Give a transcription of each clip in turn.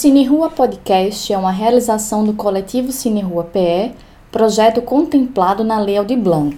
Cine Rua Podcast é uma realização do coletivo Cine Rua PE, projeto contemplado na Lei Aldir Blanc.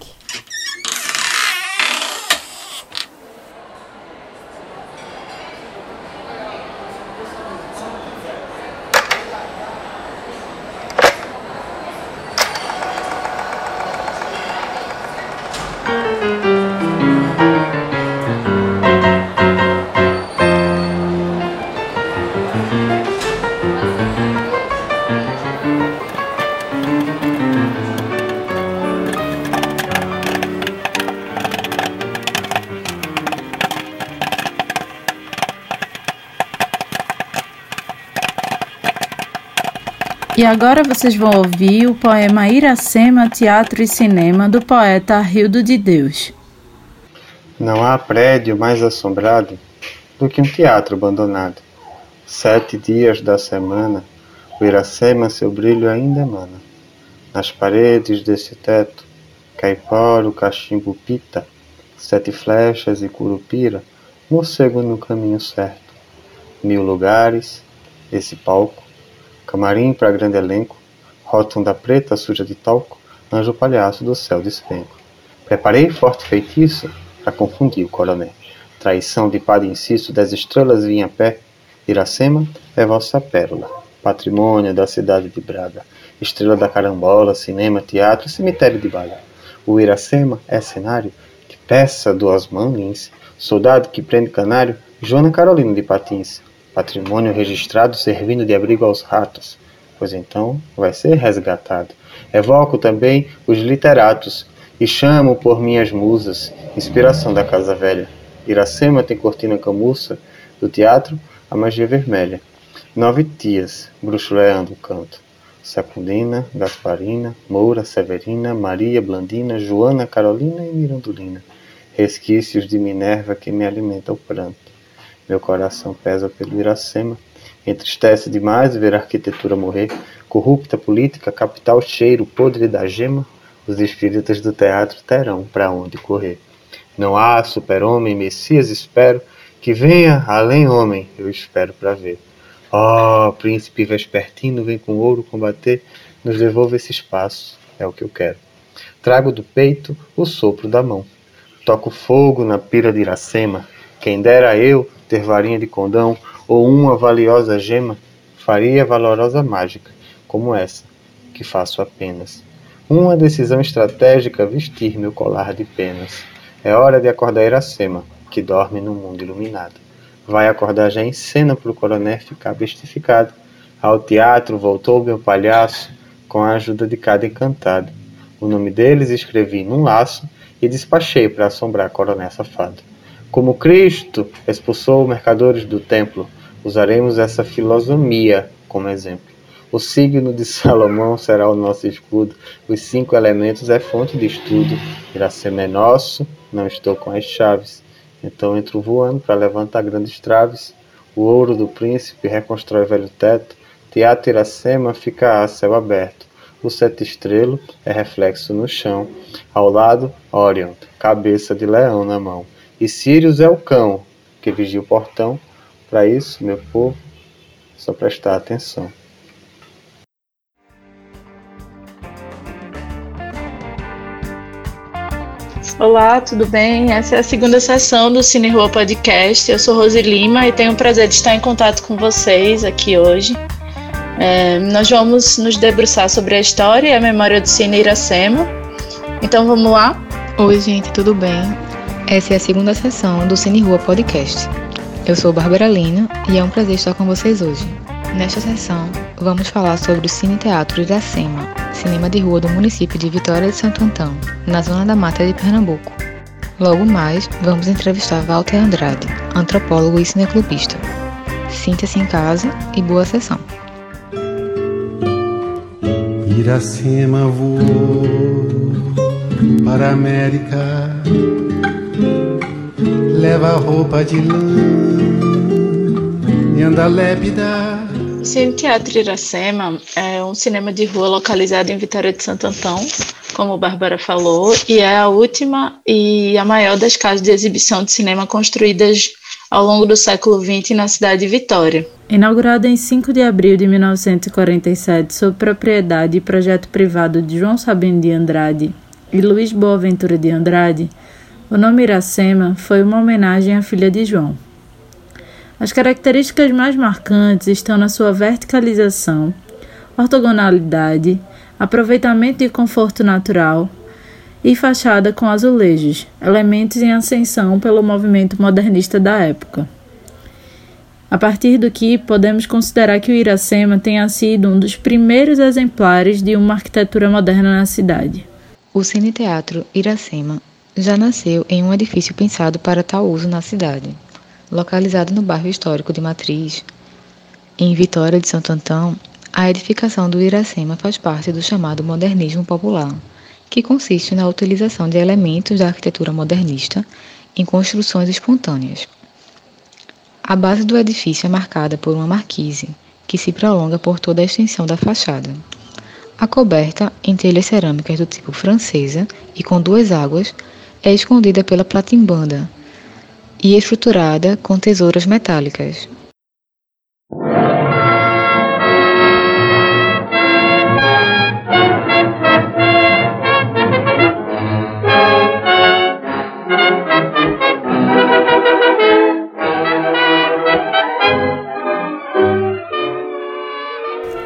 E agora vocês vão ouvir o poema Iracema, Teatro e Cinema, do poeta Rildo de Deus. Não há prédio mais assombrado do que um teatro abandonado. Sete dias da semana, o Iracema seu brilho ainda emana. Nas paredes desse teto, caipora, cachimbo pita, sete flechas e curupira, morcego no caminho certo. Mil lugares, esse palco, Camarim para grande elenco, rótunda preta suja de talco, anjo palhaço do céu despenco. Preparei forte feitiço para confundir o coronel. Traição de padre inciso das estrelas vinha a pé. Iracema é vossa pérola, patrimônio da cidade de Braga. Estrela da carambola, cinema, teatro, cemitério de Baga. O Iracema é cenário de peça do Osman Lins, soldado que prende canário, Joana Carolina de Patins patrimônio registrado servindo de abrigo aos ratos, pois então vai ser resgatado. Evoco também os literatos e chamo por minhas musas, inspiração da Casa Velha. Iracema tem cortina camuça, do teatro a magia vermelha. Nove tias, bruxuleando o canto. Secundina, Gasparina, Moura, Severina, Maria, Blandina, Joana, Carolina e Mirandolina. Resquícios de Minerva que me alimenta o pranto. Meu coração pesa pelo Iracema. Entristece demais ver a arquitetura morrer. Corrupta política, capital cheiro, podre da gema. Os espíritos do teatro terão para onde correr. Não há super-homem, Messias espero, que venha além homem, eu espero para ver. Oh, príncipe vespertino, vem com ouro combater, nos devolva esse espaço, é o que eu quero. Trago do peito o sopro da mão. Toco fogo na pira de Iracema, quem dera eu ter varinha de condão ou uma valiosa gema, faria valorosa mágica, como essa, que faço apenas. Uma decisão estratégica vestir meu colar de penas. É hora de acordar Iracema, que dorme no mundo iluminado. Vai acordar já em cena pro coronel ficar bestificado. Ao teatro voltou meu palhaço, com a ajuda de cada encantado. O nome deles escrevi num laço e despachei para assombrar coronel safado. Como Cristo expulsou mercadores do templo, usaremos essa filosofia como exemplo. O signo de Salomão será o nosso escudo. Os cinco elementos é fonte de estudo. Iracema é nosso, não estou com as chaves. Então entro voando para levantar grandes traves. O ouro do príncipe reconstrói velho teto. Teatro Iracema fica a céu aberto. O sete estrelo é reflexo no chão. Ao lado, Orion, cabeça de leão na mão. E Sirius é o cão que vigia o portão. Para isso, meu povo, só prestar atenção. Olá, tudo bem? Essa é a segunda sessão do Cine Rua Podcast. Eu sou Rose Lima e tenho o prazer de estar em contato com vocês aqui hoje. É, nós vamos nos debruçar sobre a história e a memória do Cine Iracema. Então vamos lá? Oi, gente, tudo bem? Essa é a segunda sessão do Cine Rua Podcast. Eu sou Bárbara Lina e é um prazer estar com vocês hoje. Nesta sessão, vamos falar sobre o Cine Teatro Iracema, cinema de rua do município de Vitória de Santo Antão, na zona da Mata de Pernambuco. Logo mais, vamos entrevistar Walter Andrade, antropólogo e cineclubista. Sinta-se em casa e boa sessão. Iracema voou para a América leva roupa de lã e anda lépida. O Cine Teatro Iracema é um cinema de rua localizado em Vitória de Santo Antão, como Bárbara falou, e é a última e a maior das casas de exibição de cinema construídas ao longo do século XX na cidade de Vitória. Inaugurado em 5 de abril de 1947 sob propriedade e projeto privado de João Sabino de Andrade e Luiz Boaventura de Andrade, o nome Iracema foi uma homenagem à filha de João. As características mais marcantes estão na sua verticalização, ortogonalidade, aproveitamento e conforto natural e fachada com azulejos, elementos em ascensão pelo movimento modernista da época. A partir do que podemos considerar que o Iracema tenha sido um dos primeiros exemplares de uma arquitetura moderna na cidade. O Cine Teatro Iracema já nasceu em um edifício pensado para tal uso na cidade, localizado no bairro histórico de Matriz, em Vitória de Santo Antão. A edificação do Iracema faz parte do chamado modernismo popular, que consiste na utilização de elementos da arquitetura modernista em construções espontâneas. A base do edifício é marcada por uma marquise, que se prolonga por toda a extensão da fachada. A coberta, em telhas cerâmicas do tipo francesa e com duas águas, é escondida pela platimbanda e estruturada com tesouras metálicas.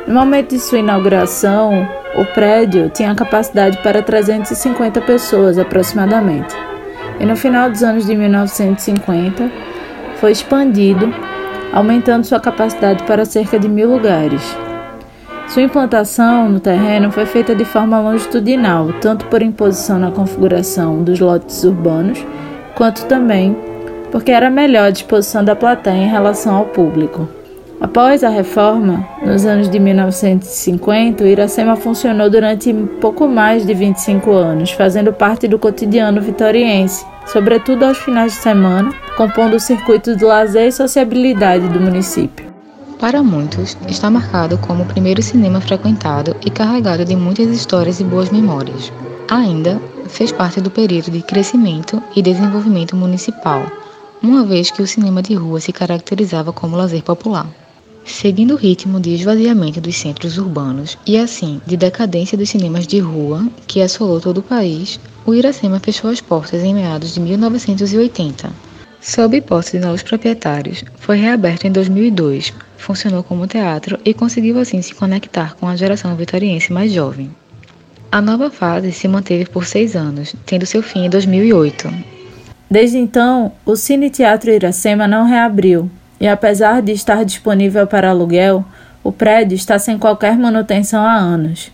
No momento de sua inauguração, o prédio tinha capacidade para 350 pessoas aproximadamente. E no final dos anos de 1950, foi expandido, aumentando sua capacidade para cerca de mil lugares. Sua implantação no terreno foi feita de forma longitudinal, tanto por imposição na configuração dos lotes urbanos, quanto também porque era melhor a disposição da plateia em relação ao público. Após a reforma, nos anos de 1950, o Iracema funcionou durante pouco mais de 25 anos, fazendo parte do cotidiano vitoriense, sobretudo aos finais de semana, compondo o circuito de lazer e sociabilidade do município. Para muitos, está marcado como o primeiro cinema frequentado e carregado de muitas histórias e boas memórias. Ainda fez parte do período de crescimento e desenvolvimento municipal, uma vez que o cinema de rua se caracterizava como lazer popular. Seguindo o ritmo de esvaziamento dos centros urbanos e assim de decadência dos cinemas de rua que assolou todo o país, o Iracema fechou as portas em meados de 1980. Sob hipótese de novos proprietários, foi reaberto em 2002, funcionou como teatro e conseguiu assim se conectar com a geração vitoriense mais jovem. A nova fase se manteve por seis anos, tendo seu fim em 2008. Desde então, o Cine Teatro Iracema não reabriu, e apesar de estar disponível para aluguel, o prédio está sem qualquer manutenção há anos.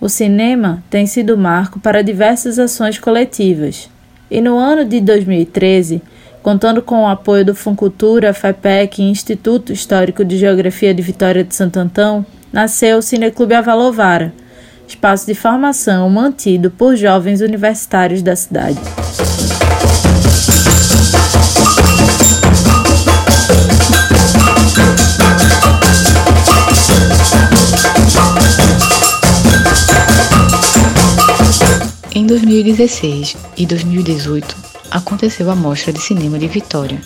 O cinema tem sido marco para diversas ações coletivas. E no ano de 2013, contando com o apoio do Funcultura, FEPEC e Instituto Histórico de Geografia de Vitória de Santo Antão, nasceu o Cineclube Avalovara, espaço de formação mantido por jovens universitários da cidade. Em 2016 e 2018, aconteceu a Mostra de Cinema de Vitória,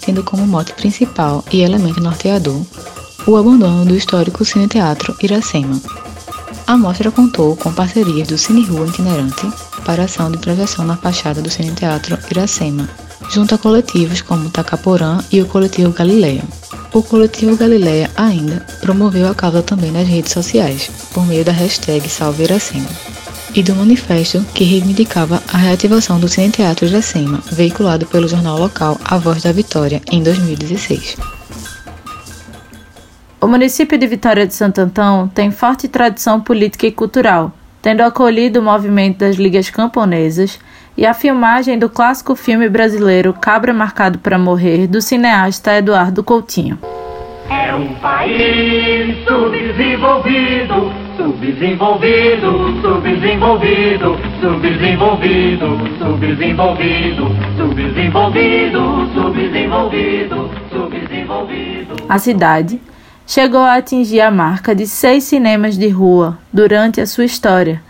tendo como mote principal e elemento norteador o abandono do histórico Cine Teatro Iracema. A mostra contou com parcerias do Cine Rua Itinerante para ação de projeção na fachada do Cine Teatro Iracema, junto a coletivos como Tacaporã e o coletivo Galileia. O coletivo Galileia ainda promoveu a causa também nas redes sociais, por meio da hashtag Salve Iracema e do manifesto que reivindicava a reativação do Cine Teatro Iracema, veiculado pelo jornal local A Voz da Vitória, em 2016. O município de Vitória de Santo Antão tem forte tradição política e cultural, tendo acolhido o movimento das ligas camponesas e a filmagem do clássico filme brasileiro Cabra Marcado para Morrer, do cineasta Eduardo Coutinho. É um país subdesenvolvido Subdesenvolvido, subdesenvolvido, subdesenvolvido, subdesenvolvido, subdesenvolvido, subdesenvolvido, subdesenvolvido. A cidade chegou a atingir a marca de seis cinemas de rua durante a sua história,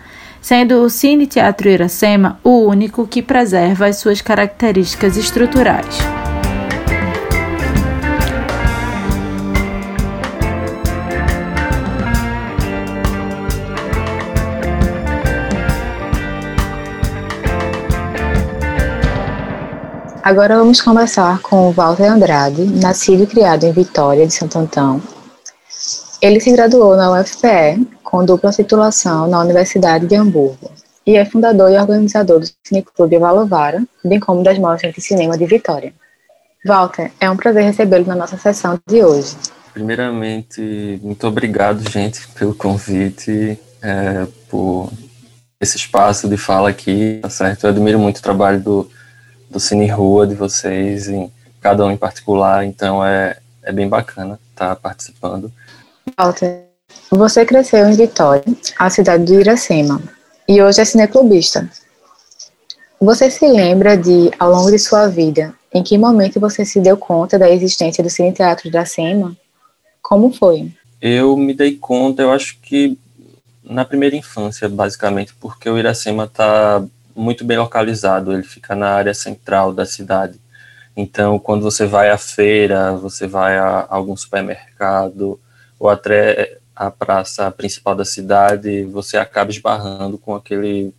sendo o Cine Teatro Iracema o único que preserva as suas características estruturais. Agora vamos conversar com o Walter Andrade, nascido e criado em Vitória de Santo Antão. Ele se graduou na UFPE com dupla titulação na Universidade de Hamburgo e é fundador e organizador do Cineclube Valovara, bem como das mostras de cinema de Vitória. Walter, é um prazer recebê-lo na nossa sessão de hoje. Primeiramente, muito obrigado, gente, pelo convite, é, por esse espaço de fala aqui, tá certo? Eu admiro muito o trabalho do, do Cine Rua, de vocês, em cada um em particular, então é, é bem bacana estar tá participando. Walter, você cresceu em Vitória, a cidade do Iracema, e hoje é cineclubista. Você se lembra de, ao longo de sua vida, em que momento você se deu conta da existência do Cine Teatro Iracema? Como foi? Eu me dei conta, eu acho que na primeira infância, basicamente, porque o Iracema está muito bem localizado, ele fica na área central da cidade. Então, quando você vai à feira, você vai a algum supermercado ou até a praça principal da cidade, você acaba esbarrando com aquele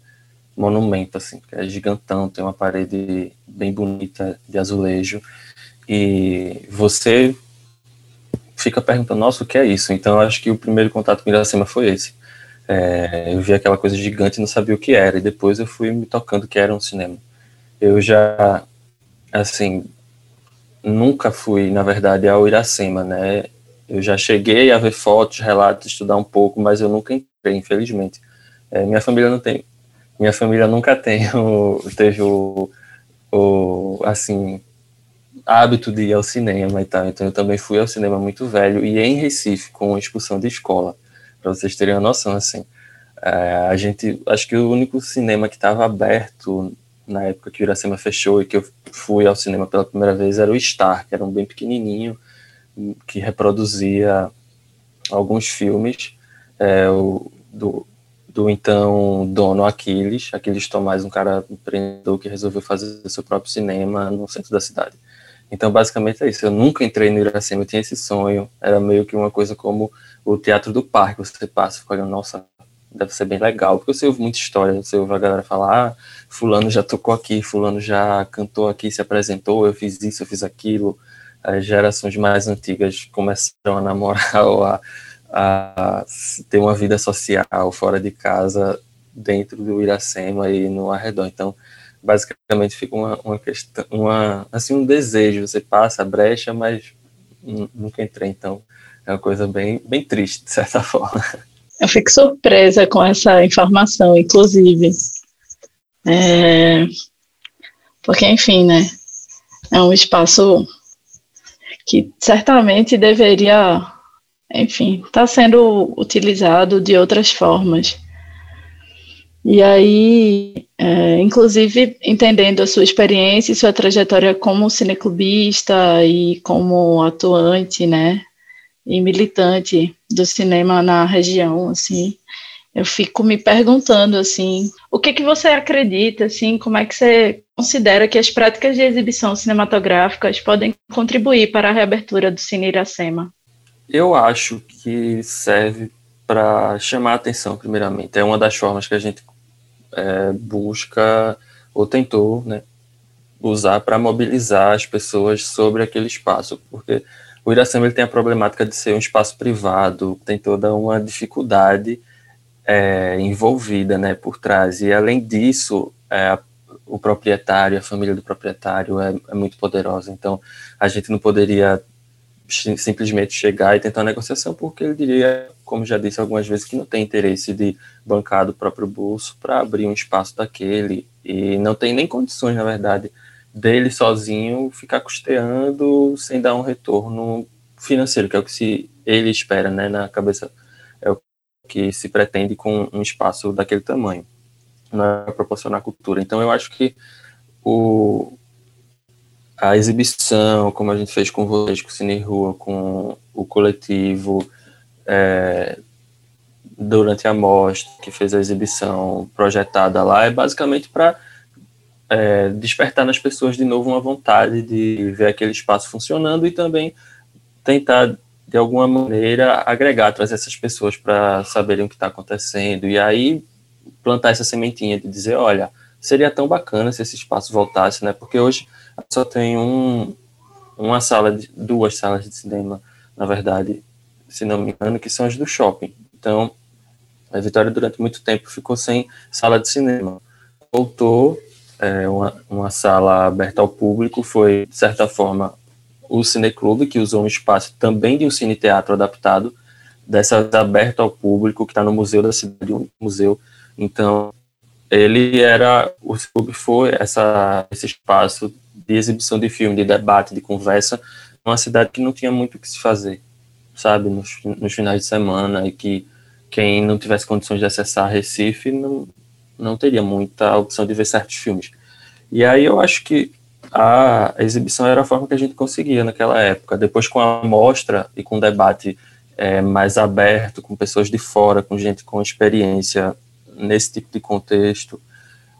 monumento, assim, que é gigantão, tem uma parede bem bonita de azulejo, e você fica perguntando, nossa, o que é isso? Então, eu acho que o primeiro contato com Iracema foi esse. É, eu vi aquela coisa gigante e não sabia o que era, e depois eu fui me tocando que era um cinema. Eu já, assim, nunca fui, na verdade, ao Iracema, né? Eu já cheguei a ver fotos, relatos, estudar um pouco, mas eu nunca entrei, infelizmente. É, minha família não tem, minha família nunca tem o, teve o, o, assim, hábito de ir ao cinema e tal, então eu também fui ao cinema muito velho e em Recife, com expulsão de escola para vocês terem uma noção, assim. É, a gente, acho que o único cinema que estava aberto na época que o Iracema fechou e que eu fui ao cinema pela primeira vez era o Star, que era um bem pequenininho, que reproduzia alguns filmes é, o, do, do então dono Aquiles, Aquiles Tomás, um cara empreendedor que resolveu fazer seu próprio cinema no centro da cidade. Então, basicamente é isso. Eu nunca entrei no Iracema, eu tinha esse sonho. Era meio que uma coisa como o Teatro do Parque. Você passa e fica olhando, nossa, deve ser bem legal. Porque você ouve muita história. Você ouve a galera falar, ah, fulano já tocou aqui, fulano já cantou aqui, se apresentou, eu fiz isso, eu fiz aquilo. As gerações mais antigas começaram a namorar ou a, a ter uma vida social fora de casa, dentro do Iracema e no arredor. Então, basicamente fica uma, uma questão, uma, assim, um desejo, você passa a brecha, mas nunca entrei, então é uma coisa bem, bem triste, de certa forma. Eu fico surpresa com essa informação, inclusive. É, porque, enfim, né, é um espaço que certamente deveria, enfim, estar tá sendo utilizado de outras formas. E aí, é, inclusive, entendendo a sua experiência e sua trajetória como cineclubista e como atuante, né, e militante do cinema na região, assim, eu fico me perguntando, assim, o que que você acredita, assim, como é que você considera que as práticas de exibição cinematográficas podem contribuir para a reabertura do Cine Iracema? Eu acho que serve para chamar a atenção, primeiramente. É uma das formas que a gente é, busca ou tentou né, usar para mobilizar as pessoas sobre aquele espaço, porque o Iracema ele tem a problemática de ser um espaço privado, tem toda uma dificuldade é, envolvida né, por trás, e além disso, é, o proprietário, a família do proprietário é, é muito poderosa, então a gente não poderia simplesmente chegar e tentar negociação, porque ele diria, como já disse algumas vezes, que não tem interesse de bancar do próprio bolso para abrir um espaço daquele, e não tem nem condições, na verdade, dele sozinho ficar custeando sem dar um retorno financeiro, que é o que se ele espera, né, na cabeça, que se pretende com um espaço daquele tamanho, não é proporcionar cultura. Então eu acho que o, a exibição, como a gente fez com vocês, com o Cine Rua, com o coletivo, é, durante a mostra, que fez a exibição projetada lá, é basicamente para é, despertar nas pessoas de novo uma vontade de ver aquele espaço funcionando e também tentar, de alguma maneira, agregar, trazer essas pessoas para saberem o que está acontecendo. E aí plantar essa sementinha de dizer, olha, seria tão bacana se esse espaço voltasse, né? Porque hoje só tem um, uma sala, de, duas salas de cinema, na verdade, se não me engano, que são as do shopping. Então, a Vitória durante muito tempo ficou sem sala de cinema. Voltou é, uma, uma sala aberta ao público, foi, de certa forma, o Cineclube, que usou um espaço também de um cine-teatro adaptado, dessa aberto ao público, que está no Museu da Cidade, um museu. Então, ele era, o Cineclube foi essa, esse espaço de exibição de filme, de debate, de conversa, numa cidade que não tinha muito o que se fazer, sabe, nos, nos finais de semana, e que quem não tivesse condições de acessar Recife não, não teria muita opção de ver certos filmes. E aí eu acho que a exibição era a forma que a gente conseguia naquela época. Depois, com a mostra e com o debate é, mais aberto, com pessoas de fora, com gente com experiência nesse tipo de contexto,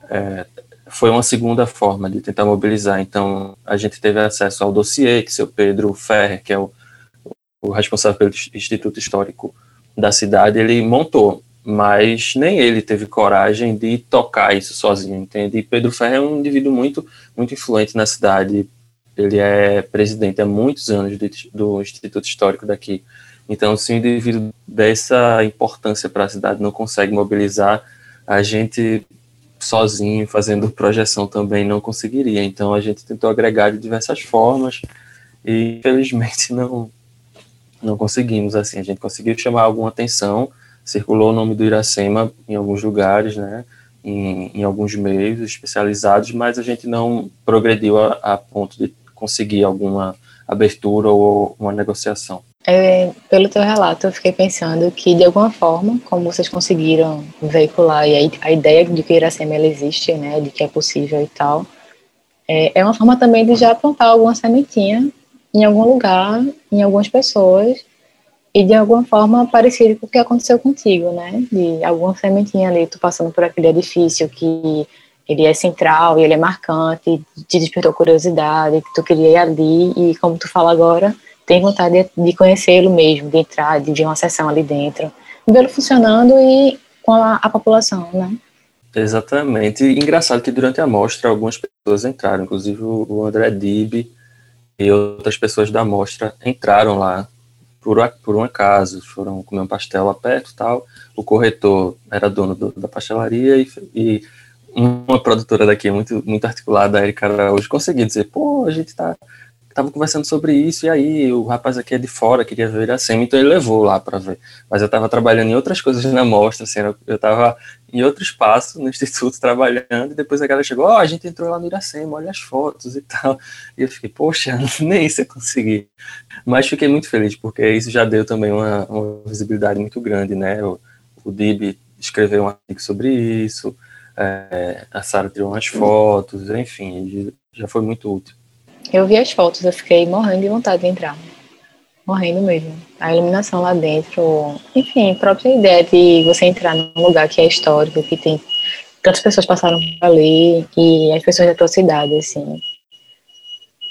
é, foi uma segunda forma de tentar mobilizar. Então, a gente teve acesso ao dossiê que seu Pedro Ferrer, que é o, o responsável pelo Instituto Histórico da cidade, ele montou mas nem ele teve coragem de tocar isso sozinho, entende? E Pedro Ferreira é um indivíduo muito, muito influente na cidade. Ele é presidente há muitos anos do, do Instituto Histórico daqui. Então, se um indivíduo dessa importância para a cidade não consegue mobilizar, a gente sozinho, fazendo projeção também não conseguiria. Então, a gente tentou agregar de diversas formas e, infelizmente, não, não conseguimos. Assim, a gente conseguiu chamar alguma atenção, circulou o nome do Iracema em alguns lugares, né, em, em alguns meios especializados, mas a gente não progrediu a, a ponto de conseguir alguma abertura ou uma negociação. É, pelo teu relato, eu fiquei pensando que, de alguma forma, como vocês conseguiram veicular a, a ideia de que Iracema ela existe, né, de que é possível e tal, é, é uma forma também de já plantar alguma sementinha em algum lugar, em algumas pessoas, e de alguma forma parecido com o que aconteceu contigo, né? De alguma sementinha ali, tu passando por aquele edifício que ele é central e ele é marcante, te despertou curiosidade, que tu queria ir ali e como tu fala agora, tem vontade de, conhecê-lo mesmo, de entrar, de ver uma sessão ali dentro, vê-lo funcionando e com a, a população, né? Exatamente. E engraçado que durante a mostra algumas pessoas entraram, inclusive o André Dib e outras pessoas da mostra entraram lá por, por um acaso, foram comer um pastel lá perto tal. O corretor era dono do, da pastelaria e, e, uma produtora daqui muito, muito articulada, a Erika Araújo, conseguiu dizer, pô, a gente tá tava conversando sobre isso, e aí o rapaz aqui é de fora, queria ver Iracema, então ele levou lá para ver. Mas eu estava trabalhando em outras coisas na mostra, assim, eu estava em outro espaço no instituto trabalhando, e depois a galera chegou, ó, oh, a gente entrou lá no Iracema, olha as fotos e tal. E eu fiquei, poxa, nem isso eu consegui. Mas fiquei muito feliz, porque isso já deu também uma, uma visibilidade muito grande, né? O, o Dib escreveu um artigo sobre isso, é, a Sara tirou umas fotos, enfim, já foi muito útil. Eu vi as fotos, eu fiquei morrendo de vontade de entrar. Morrendo mesmo. A iluminação lá dentro, enfim, a própria ideia de você entrar num lugar que é histórico, que tem tantas pessoas passaram por ali, e as pessoas da tua cidade, assim.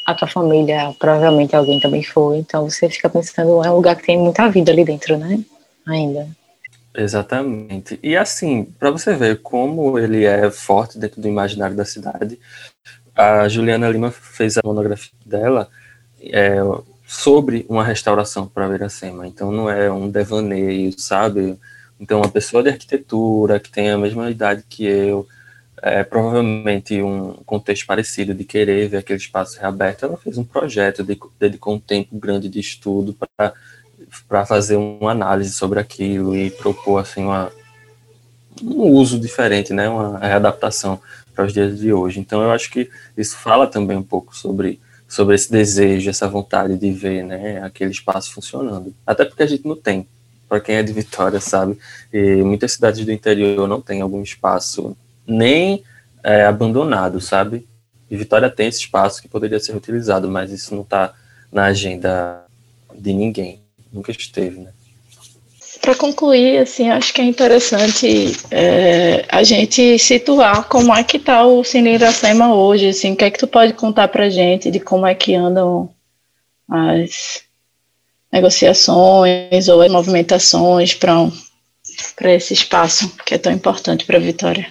A tua família, provavelmente alguém também foi, então você fica pensando, é um lugar que tem muita vida ali dentro, né? Ainda. Exatamente. E assim, para você ver como ele é forte dentro do imaginário da cidade, a Juliana Lima fez a monografia dela é, sobre uma restauração para Iracema. Então não é um devaneio, sabe? Então uma pessoa de arquitetura que tem a mesma idade que eu, é, provavelmente um contexto parecido de querer ver aquele espaço reaberto, ela fez um projeto, dedicou um tempo grande de estudo para para fazer uma análise sobre aquilo e propor assim uma, um uso diferente, né, uma readaptação para os dias de hoje. Então eu acho que isso fala também um pouco sobre sobre esse desejo, essa vontade de ver, né, aquele espaço funcionando. Até porque a gente não tem. Para quem é de Vitória sabe, e muitas cidades do interior não tem algum espaço nem é, abandonado, sabe? E Vitória tem esse espaço que poderia ser utilizado, mas isso não está na agenda de ninguém. Nunca esteve, né? Para concluir, assim, acho que é interessante é, a gente situar como é que está o Cine Iracema hoje, assim, o que é que tu pode contar para gente de como é que andam as negociações ou as movimentações para um, esse espaço que é tão importante para a Vitória?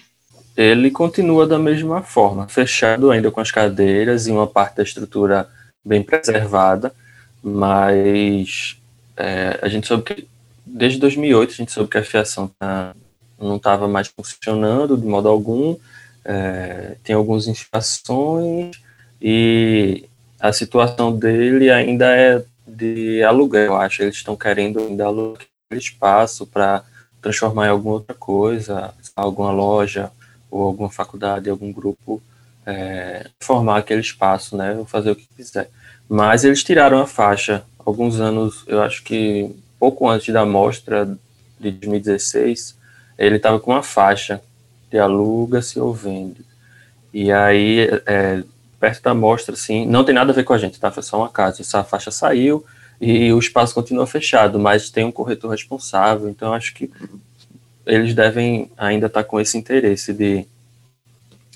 ele continua da mesma forma, fechado ainda com as cadeiras e uma parte da estrutura bem preservada, mas é, a gente soube que desde 2008 a gente soube que a fiação tá, não estava mais funcionando de modo algum, é, tem algumas infrações e a situação dele ainda é de aluguel, eu acho. Eles estão querendo ainda alugar espaço para transformar em alguma outra coisa, alguma loja ou alguma faculdade, algum grupo, é, formar aquele espaço, né, fazer o que quiser. Mas eles tiraram a faixa alguns anos, eu acho que pouco antes da mostra de 2016, ele estava com uma faixa de aluga-se ou vende. E aí, é, perto da mostra, assim, não tem nada a ver com a gente, tá? Foi só uma casa. Essa faixa saiu e o espaço continua fechado, mas tem um corretor responsável, então acho que eles devem ainda estar tá com esse interesse de,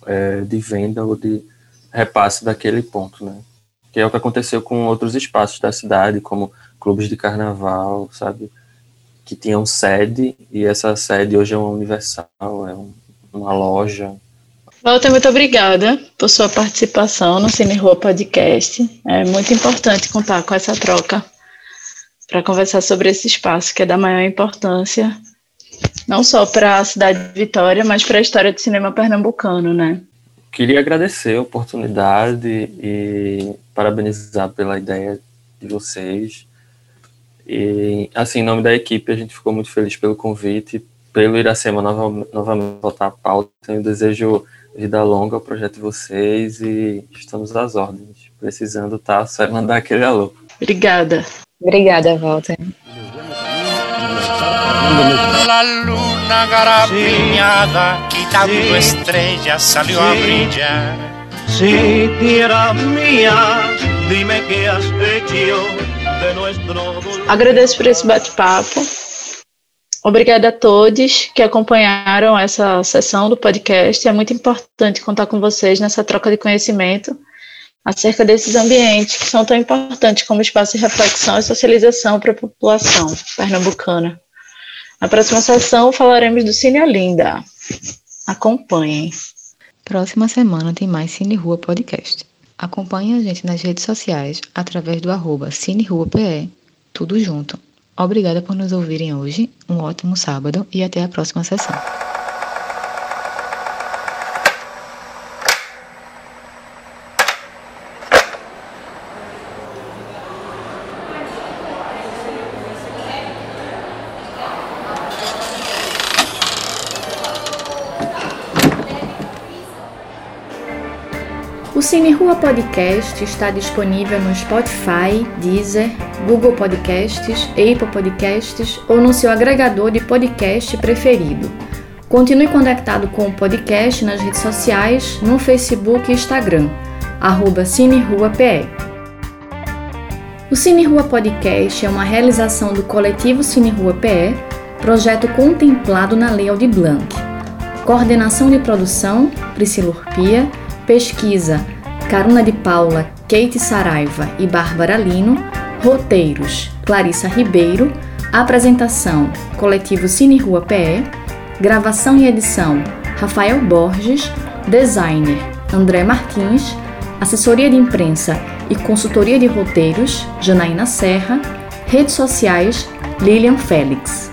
é, de venda ou de repasse daquele ponto, né? Que é o que aconteceu com outros espaços da cidade, como clubes de carnaval, sabe? Que tinham sede, e essa sede hoje é uma universal, é um, uma loja. Walter, muito obrigada por sua participação no Cine Rua Podcast. É muito importante contar com essa troca para conversar sobre esse espaço que é da maior importância, não só para a cidade de Vitória, mas para a história do cinema pernambucano, né? Queria agradecer a oportunidade e parabenizar pela ideia de vocês. E, assim, em nome da equipe, a gente ficou muito feliz pelo convite, pelo Iracema nova, novamente voltar à pauta. Eu desejo vida longa ao projeto de vocês e estamos às ordens. Precisando, tá? Só é mandar aquele alô. Obrigada. Obrigada, Walter. La luna garapiñada, quitando estrellas, salió a brillar. Si tierra mía, dime qué has hecho de nuestro Agradeço por esse bate-papo. Obrigada a todos que acompanharam essa sessão do podcast. É muito importante contar com vocês nessa troca de conhecimento acerca desses ambientes que são tão importantes como espaço de reflexão e socialização para a população pernambucana. Na próxima sessão falaremos do Cine Olinda. Acompanhem. Próxima semana tem mais Cine Rua Podcast. Acompanhe a gente nas redes sociais através do arroba CineRuaPE, tudo junto. Obrigada por nos ouvirem hoje, um ótimo sábado e até a próxima sessão. Rua Podcast está disponível no Spotify, Deezer, Google Podcasts, Apple Podcasts ou no seu agregador de podcast preferido. Continue conectado com o podcast nas redes sociais, no Facebook e Instagram, arroba CineRuaPE. O Cine Rua Podcast é uma realização do coletivo Cine Rua PE, projeto contemplado na Lei Aldir Blanc. Coordenação de produção, Priscila Urpia, Pesquisa: Caruna de Paula, Kate Saraiva e Bárbara Lino. Roteiros: Clarissa Ribeiro. Apresentação: Coletivo Cine Rua PE. Gravação e edição: Rafael Borges. Designer: André Martins. Assessoria de imprensa e consultoria de roteiros: Janaína Serra. Redes sociais: Lilian Félix.